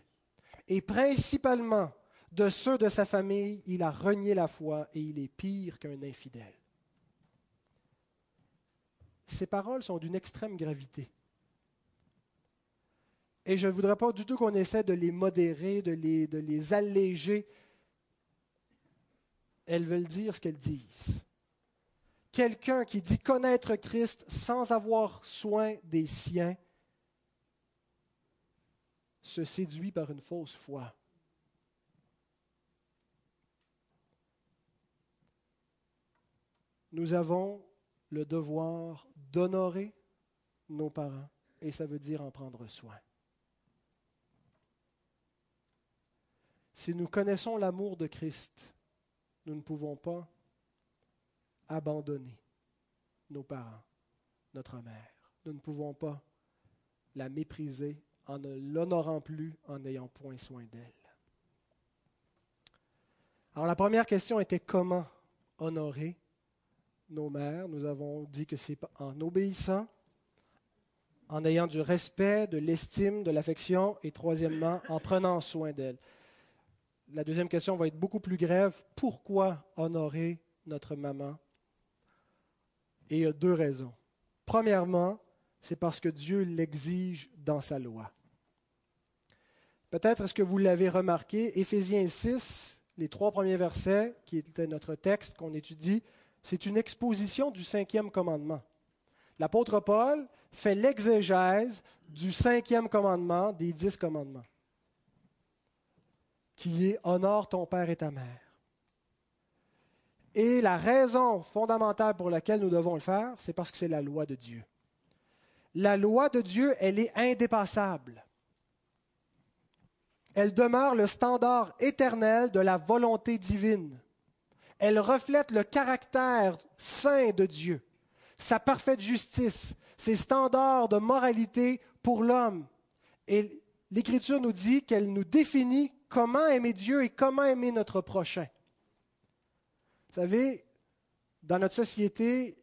et principalement de ceux de sa famille, il a renié la foi et il est pire qu'un infidèle. Ces paroles sont d'une extrême gravité. Et je ne voudrais pas du tout qu'on essaie de les modérer, de les, de les alléger. Elles veulent dire ce qu'elles disent. Quelqu'un qui dit connaître Christ sans avoir soin des siens se séduit par une fausse foi. Nous avons le devoir d'honorer nos parents et ça veut dire en prendre soin. Si nous connaissons l'amour de Christ, nous ne pouvons pas abandonner nos parents, notre mère. Nous ne pouvons pas la mépriser en ne l'honorant plus, en n'ayant point soin d'elle. Alors la première question était comment honorer nos mères. Nous avons dit que c'est en obéissant, en ayant du respect, de l'estime, de l'affection, et troisièmement, en prenant soin d'elles. La deuxième question va être beaucoup plus grève. Pourquoi honorer notre maman? Et il y a deux raisons. Premièrement, c'est parce que Dieu l'exige dans sa loi. Peut-être est-ce que vous l'avez remarqué, Éphésiens 6, les trois premiers versets, qui étaient notre texte qu'on étudie, c'est une exposition du cinquième commandement. L'apôtre Paul fait l'exégèse du cinquième commandement des dix commandements, qui est honore ton père et ta mère. Et la raison fondamentale pour laquelle nous devons le faire, c'est parce que c'est la loi de Dieu. La loi de Dieu, elle est indépassable elle demeure le standard éternel de la volonté divine. Elle reflète le caractère saint de Dieu, sa parfaite justice, ses standards de moralité pour l'homme. Et l'Écriture nous dit qu'elle nous définit comment aimer Dieu et comment aimer notre prochain. Vous savez, dans notre société,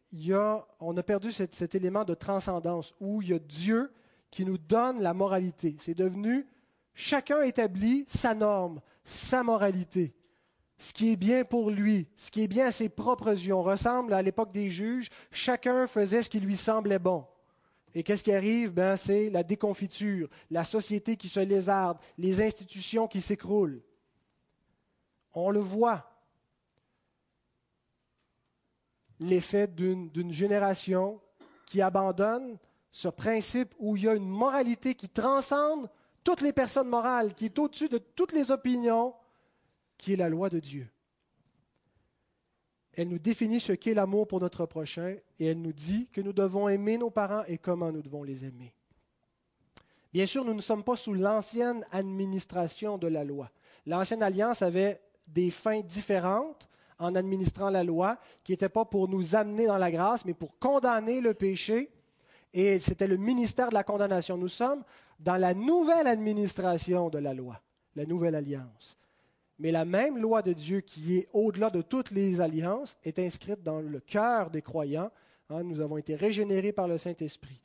on a perdu cet, cet élément de transcendance où il y a Dieu qui nous donne la moralité. C'est devenu Chacun établit sa norme, sa moralité, ce qui est bien pour lui, ce qui est bien à ses propres yeux. On ressemble à l'époque des juges, chacun faisait ce qui lui semblait bon. Et qu'est-ce qui arrive? Ben, C'est la déconfiture, la société qui se lézarde, les institutions qui s'écroulent. On le voit. L'effet d'une génération qui abandonne ce principe où il y a une moralité qui transcende toutes les personnes morales, qui est au-dessus de toutes les opinions, qui est la loi de Dieu. Elle nous définit ce qu'est l'amour pour notre prochain et elle nous dit que nous devons aimer nos parents et comment nous devons les aimer. Bien sûr, nous ne sommes pas sous l'ancienne administration de la loi. L'ancienne alliance avait des fins différentes en administrant la loi, qui n'étaient pas pour nous amener dans la grâce, mais pour condamner le péché. Et c'était le ministère de la condamnation. Nous sommes dans la nouvelle administration de la loi, la nouvelle alliance. Mais la même loi de Dieu qui est au-delà de toutes les alliances est inscrite dans le cœur des croyants. Hein, nous avons été régénérés par le Saint-Esprit.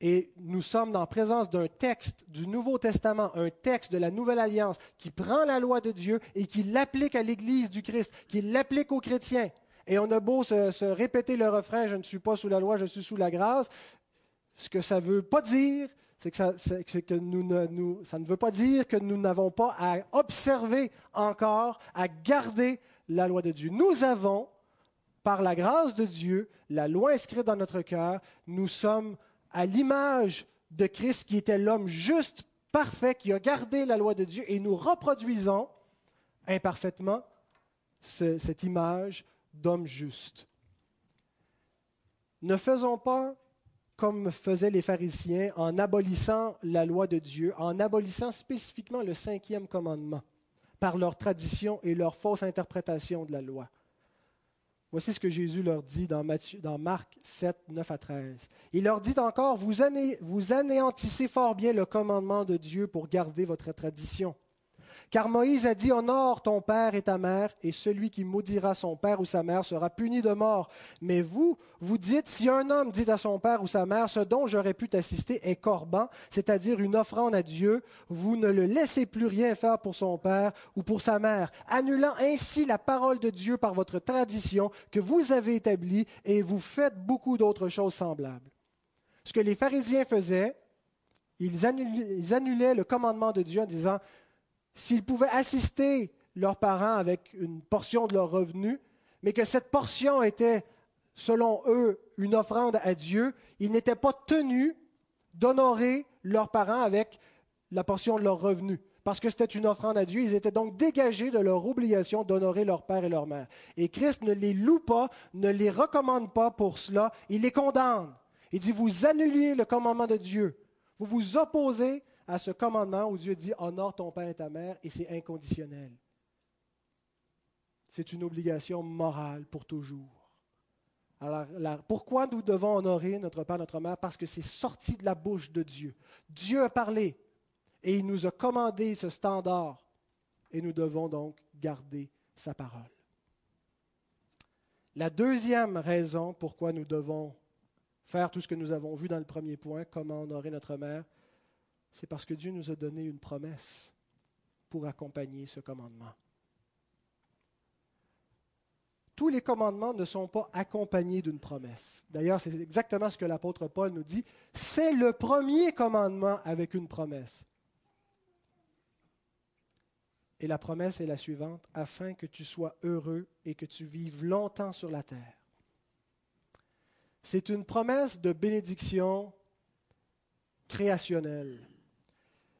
Et nous sommes en présence d'un texte du Nouveau Testament, un texte de la Nouvelle Alliance qui prend la loi de Dieu et qui l'applique à l'Église du Christ, qui l'applique aux chrétiens. Et on a beau se, répéter le refrain, je ne suis pas sous la loi, je suis sous la grâce. Ce que ça ne veut pas dire, c'est que, ça, que nous ça ne veut pas dire que nous n'avons pas à observer encore, à garder la loi de Dieu. Nous avons, par la grâce de Dieu, la loi inscrite dans notre cœur, nous sommes à l'image de Christ qui était l'homme juste, parfait, qui a gardé la loi de Dieu, et nous reproduisons imparfaitement cette image d'homme juste. Ne faisons pas comme faisaient les pharisiens en abolissant la loi de Dieu, en abolissant spécifiquement le cinquième commandement par leur tradition et leur fausse interprétation de la loi. Voici ce que Jésus leur dit dans, Marc 7, 9 à 13. Il leur dit encore, vous, anéantissez fort bien le commandement de Dieu pour garder votre tradition. Car Moïse a dit, honore ton père et ta mère, et celui qui maudira son père ou sa mère sera puni de mort. Mais vous, vous dites, si un homme dit à son père ou sa mère, ce dont j'aurais pu t'assister est corban, c'est-à-dire une offrande à Dieu, vous ne le laissez plus rien faire pour son père ou pour sa mère, annulant ainsi la parole de Dieu par votre tradition que vous avez établie, et vous faites beaucoup d'autres choses semblables. Ce que les pharisiens faisaient, ils annulaient le commandement de Dieu en disant, s'ils pouvaient assister leurs parents avec une portion de leur revenu, mais que cette portion était, selon eux, une offrande à Dieu, ils n'étaient pas tenus d'honorer leurs parents avec la portion de leur revenu. Parce que c'était une offrande à Dieu, ils étaient donc dégagés de leur obligation d'honorer leur père et leur mère. Et Christ ne les loue pas, ne les recommande pas pour cela, il les condamne. Il dit, vous annulez le commandement de Dieu, vous vous opposez à ce commandement où Dieu dit honore ton père et ta mère et c'est inconditionnel. C'est une obligation morale pour toujours. Alors, pourquoi nous devons honorer notre père, et notre mère? Parce que c'est sorti de la bouche de Dieu. Dieu a parlé et il nous a commandé ce standard et nous devons donc garder sa parole. La deuxième raison pourquoi nous devons faire tout ce que nous avons vu dans le premier point, comment honorer notre mère, c'est parce que Dieu nous a donné une promesse pour accompagner ce commandement. Tous les commandements ne sont pas accompagnés d'une promesse. D'ailleurs, c'est exactement ce que l'apôtre Paul nous dit. C'est le premier commandement avec une promesse. Et la promesse est la suivante, afin que tu sois heureux et que tu vives longtemps sur la terre. C'est une promesse de bénédiction créationnelle.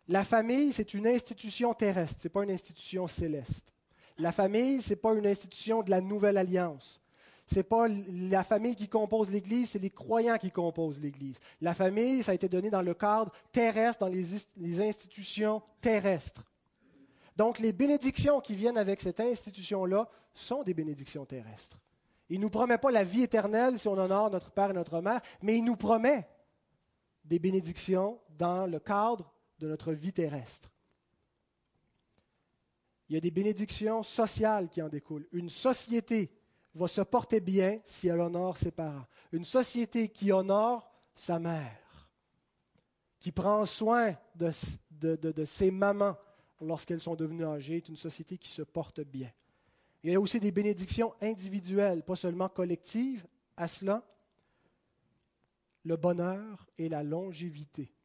La famille, c'est une institution terrestre, ce n'est pas une institution céleste. La famille, ce n'est pas une institution de la nouvelle alliance. Ce n'est pas la famille qui compose l'Église, c'est les croyants qui composent l'Église. La famille, ça a été donné dans le cadre terrestre, dans les, institutions terrestres. Donc les bénédictions qui viennent avec cette institution-là sont des bénédictions terrestres. Il ne nous promet pas la vie éternelle si on honore notre Père et notre Mère, mais il nous promet des bénédictions dans le cadre de notre vie terrestre. Il y a des bénédictions sociales qui en découlent. Une société va se porter bien si elle honore ses parents. Une société qui honore sa mère, qui prend soin de, ses mamans lorsqu'elles sont devenues âgées, est une société qui se porte bien. Il y a aussi des bénédictions individuelles, pas seulement collectives. À cela, le bonheur et la longévité.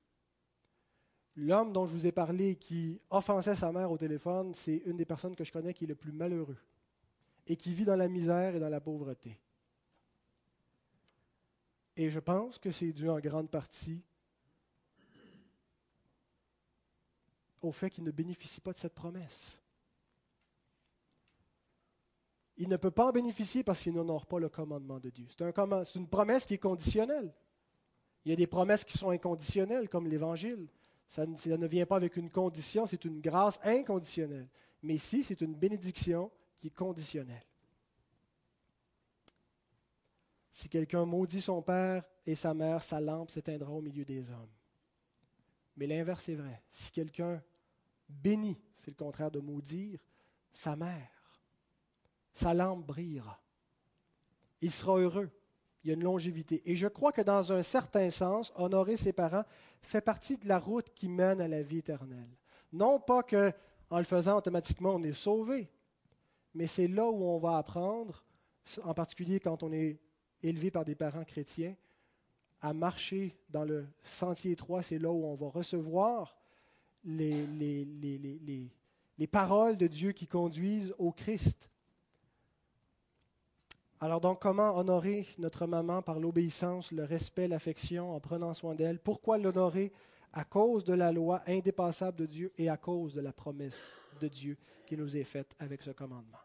L'homme dont je vous ai parlé qui offensait sa mère au téléphone, c'est une des personnes que je connais qui est le plus malheureux et qui vit dans la misère et dans la pauvreté. Et je pense que c'est dû en grande partie au fait qu'il ne bénéficie pas de cette promesse. Il ne peut pas en bénéficier parce qu'il n'honore pas le commandement de Dieu. C'est un, une promesse qui est conditionnelle. Il y a des promesses qui sont inconditionnelles, comme l'Évangile. Ça ne, vient pas avec une condition, c'est une grâce inconditionnelle. Mais ici, c'est une bénédiction qui est conditionnelle. Si quelqu'un maudit son père et sa mère, sa lampe s'éteindra au milieu des hommes. Mais l'inverse est vrai. Si quelqu'un bénit, c'est le contraire de maudire, sa mère, sa lampe brillera. Il sera heureux. Il y a une longévité. Et je crois que dans un certain sens, honorer ses parents fait partie de la route qui mène à la vie éternelle. Non pas que en le faisant automatiquement on est sauvé, mais c'est là où on va apprendre, en particulier quand on est élevé par des parents chrétiens, à marcher dans le sentier étroit. C'est là où on va recevoir les, les, les, les paroles de Dieu qui conduisent au Christ. Alors donc, comment honorer notre maman par l'obéissance, le respect, l'affection, en prenant soin d'elle? Pourquoi l'honorer? À cause de la loi indépassable de Dieu et à cause de la promesse de Dieu qui nous est faite avec ce commandement.